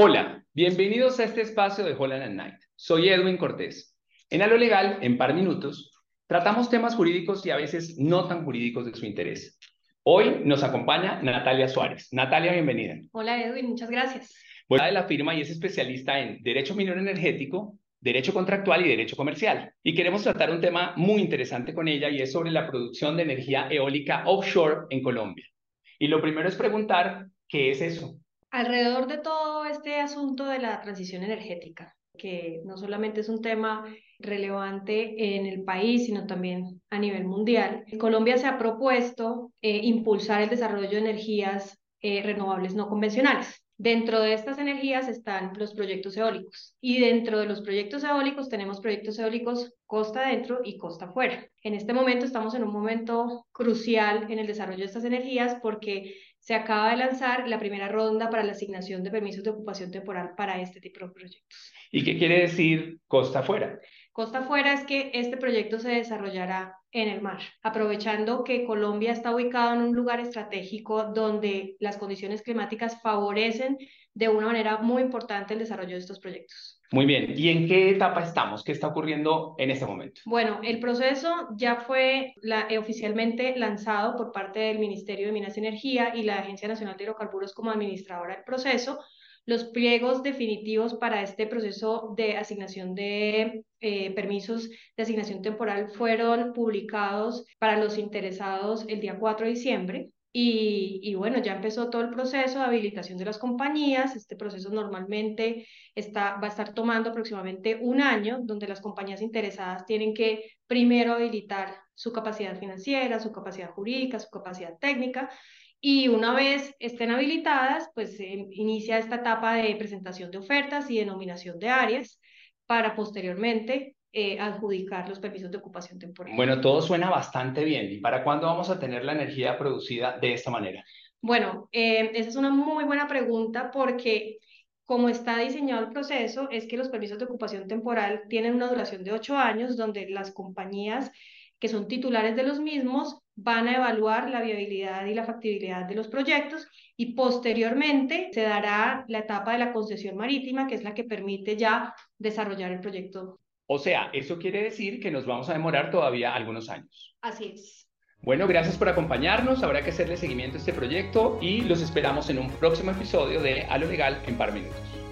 Hola, bienvenidos a este espacio de Holland and Night. Soy Edwin Cortés. En A lo Legal, en par minutos, tratamos temas jurídicos y a veces no tan jurídicos de su interés. Hoy nos acompaña Natalia Suárez. Natalia, bienvenida. Hola Edwin, muchas gracias. Voy de la firma y es especialista en Derecho Minero Energético, Derecho Contractual y Derecho Comercial. Y queremos tratar un tema muy interesante con ella y es sobre la producción de energía eólica offshore en Colombia. Y lo primero es preguntar, ¿qué es eso? Alrededor de todo este asunto de la transición energética, que no solamente es un tema relevante en el país, sino también a nivel mundial, Colombia se ha propuesto eh, impulsar el desarrollo de energías eh, renovables no convencionales. Dentro de estas energías están los proyectos eólicos y dentro de los proyectos eólicos tenemos proyectos eólicos costa adentro y costa afuera. En este momento estamos en un momento crucial en el desarrollo de estas energías porque se acaba de lanzar la primera ronda para la asignación de permisos de ocupación temporal para este tipo de proyectos. ¿Y qué quiere decir costa afuera? Costa afuera es que este proyecto se desarrollará en el mar, aprovechando que Colombia está ubicado en un lugar estratégico donde las condiciones climáticas favorecen de una manera muy importante el desarrollo de estos proyectos. Muy bien, ¿y en qué etapa estamos? ¿Qué está ocurriendo en este momento? Bueno, el proceso ya fue eh, oficialmente lanzado por parte del Ministerio de Minas y Energía y la Agencia Nacional de Hidrocarburos como administradora del proceso. Los pliegos definitivos para este proceso de asignación de eh, permisos de asignación temporal fueron publicados para los interesados el día 4 de diciembre. Y, bueno, ya empezó todo el proceso de habilitación de las compañías. Este proceso normalmente está, va a estar tomando aproximadamente un año, donde las compañías interesadas tienen que primero habilitar su capacidad financiera, su capacidad jurídica, su capacidad técnica. Y una vez estén habilitadas, pues se inicia esta etapa de presentación de ofertas y denominación de áreas para posteriormente eh, adjudicar los permisos de ocupación temporal. Bueno, todo suena bastante bien. ¿Y para cuándo vamos a tener la energía producida de esta manera? Bueno, eh, esa es una muy buena pregunta porque como está diseñado el proceso, es que los permisos de ocupación temporal tienen una duración de ocho años, donde las compañías que son titulares de los mismos van a evaluar la viabilidad y la factibilidad de los proyectos y posteriormente se dará la etapa de la concesión marítima, que es la que permite ya desarrollar el proyecto o sea, eso quiere decir que nos vamos a demorar todavía algunos años. Así es. Bueno, gracias por acompañarnos. Habrá que hacerle seguimiento a este proyecto y los esperamos en un próximo episodio de A lo Legal en par minutos.